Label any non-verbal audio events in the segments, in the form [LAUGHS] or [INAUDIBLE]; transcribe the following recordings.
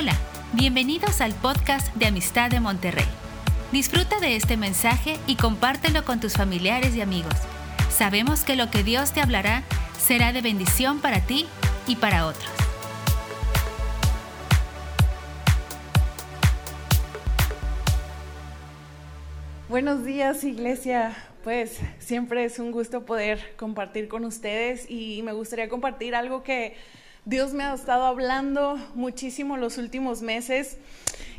Hola, bienvenidos al podcast de Amistad de Monterrey. Disfruta de este mensaje y compártelo con tus familiares y amigos. Sabemos que lo que Dios te hablará será de bendición para ti y para otros. Buenos días, iglesia. Pues siempre es un gusto poder compartir con ustedes y me gustaría compartir algo que Dios me ha estado hablando muchísimo los últimos meses.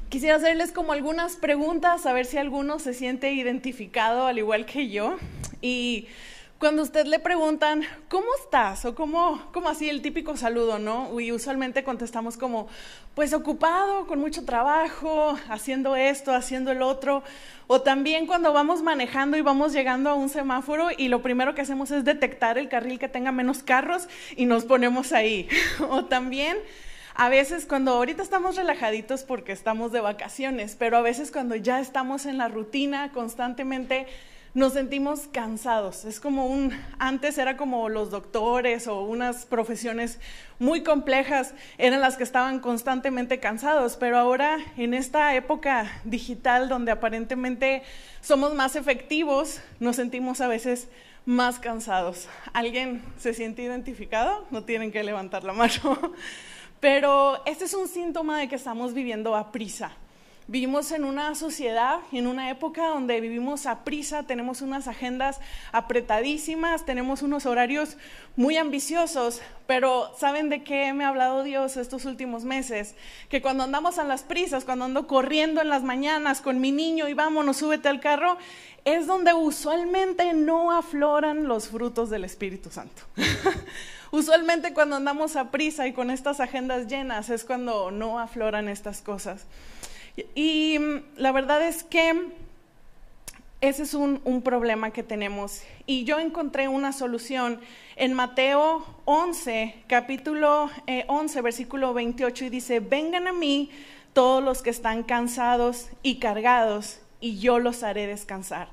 Quisiera hacerles como algunas preguntas, a ver si alguno se siente identificado al igual que yo. Y cuando usted le preguntan, ¿cómo estás? O cómo, como así el típico saludo, ¿no? Y usualmente contestamos como, pues ocupado, con mucho trabajo, haciendo esto, haciendo el otro. O también cuando vamos manejando y vamos llegando a un semáforo y lo primero que hacemos es detectar el carril que tenga menos carros y nos ponemos ahí. [LAUGHS] o también a veces cuando ahorita estamos relajaditos porque estamos de vacaciones, pero a veces cuando ya estamos en la rutina constantemente nos sentimos cansados. Es como un, antes era como los doctores o unas profesiones muy complejas eran las que estaban constantemente cansados, pero ahora en esta época digital donde aparentemente somos más efectivos, nos sentimos a veces más cansados. ¿Alguien se siente identificado? No tienen que levantar la mano. [LAUGHS] Pero este es un síntoma de que estamos viviendo a prisa. Vivimos en una sociedad, en una época donde vivimos a prisa, tenemos unas agendas apretadísimas, tenemos unos horarios muy ambiciosos, pero ¿saben de qué me ha hablado Dios estos últimos meses? Que cuando andamos a las prisas, cuando ando corriendo en las mañanas con mi niño y vámonos, súbete al carro, es donde usualmente no afloran los frutos del Espíritu Santo. [LAUGHS] usualmente cuando andamos a prisa y con estas agendas llenas es cuando no afloran estas cosas. Y mm, la verdad es que ese es un, problema que tenemos. Y yo encontré una solución en Mateo 11, capítulo 11, eh, versículo 28, y dice, vengan a mí todos los que están cansados y cargados, y yo los haré descansar.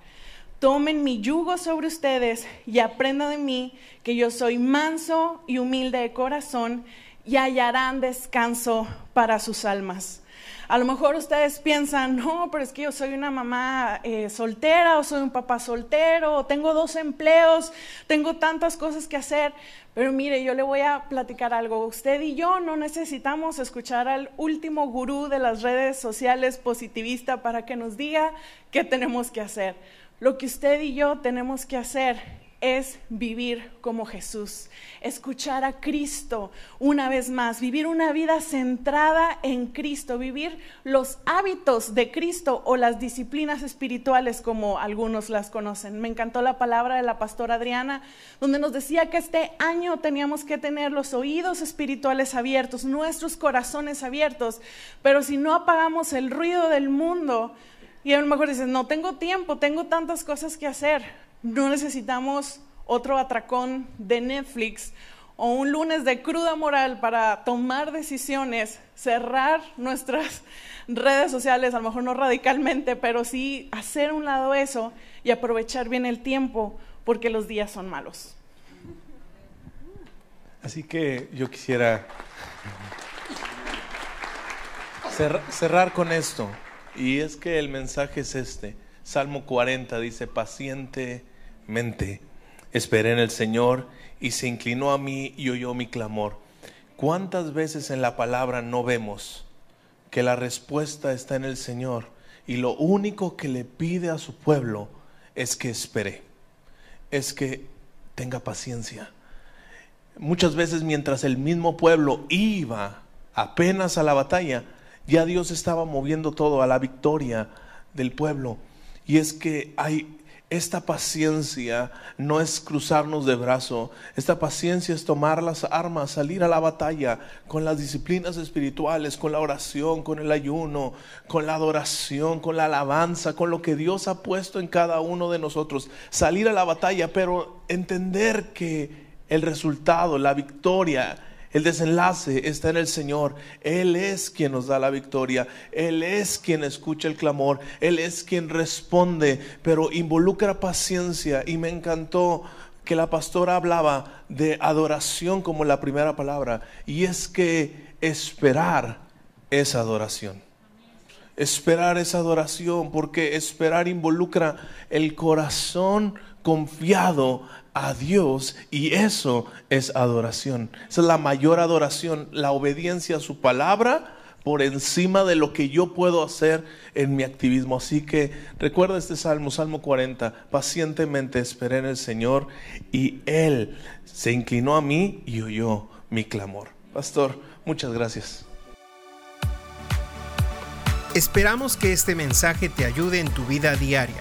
Tomen mi yugo sobre ustedes y aprendan de mí, que yo soy manso y humilde de corazón, y hallarán descanso para sus almas a lo mejor ustedes piensan, no, pero es que yo soy una mamá eh, soltera o soy un papá soltero o tengo dos empleos, tengo tantas cosas que hacer. Pero mire, yo le voy a platicar algo. Usted y yo no necesitamos escuchar al último gurú de las redes sociales positivista para que nos diga qué tenemos que hacer. Lo que usted y yo tenemos que hacer es vivir como Jesús, escuchar a Cristo una vez más, vivir una vida centrada en Cristo, vivir los hábitos de Cristo o las disciplinas espirituales como algunos las conocen. Me encantó la palabra de la pastora Adriana, donde nos decía que este año teníamos que tener los oídos espirituales abiertos, nuestros corazones abiertos, pero si no apagamos el ruido del mundo, y a lo mejor dices, no tengo tiempo, tengo tantas cosas que hacer no necesitamos otro atracón de Netflix o un lunes de cruda moral para tomar decisiones, cerrar nuestras [LAUGHS] redes sociales, a lo mejor no radicalmente, pero sí hacer un lado eso y aprovechar bien el tiempo porque los días son malos. Así que yo quisiera cerrar con esto, y es que el mensaje es este. Salmo 40 dice, paciente mente. Esperé en el Señor y se inclinó a mí y oyó mi clamor. ¿Cuántas veces en la palabra no vemos que la respuesta está en el Señor y lo único que le pide a su pueblo es que espere, es que tenga paciencia? Muchas veces mientras el mismo pueblo iba apenas a la batalla, ya Dios estaba moviendo todo a la victoria del pueblo. Y es que hay esta paciencia no es cruzarnos de brazo, esta paciencia es tomar las armas, salir a la batalla con las disciplinas espirituales, con la oración, con el ayuno, con la adoración, con la alabanza, con lo que Dios ha puesto en cada uno de nosotros. Salir a la batalla, pero entender que el resultado, la victoria, el desenlace está en el Señor. Él es quien nos da la victoria. Él es quien escucha el clamor. Él es quien responde, pero involucra paciencia. Y me encantó que la pastora hablaba de adoración como la primera palabra. Y es que esperar es adoración. Esperar es adoración porque esperar involucra el corazón confiado a Dios y eso es adoración. Esa es la mayor adoración, la obediencia a su palabra por encima de lo que yo puedo hacer en mi activismo. Así que recuerda este salmo, Salmo 40, pacientemente esperé en el Señor y Él se inclinó a mí y oyó mi clamor. Pastor, muchas gracias. Esperamos que este mensaje te ayude en tu vida diaria.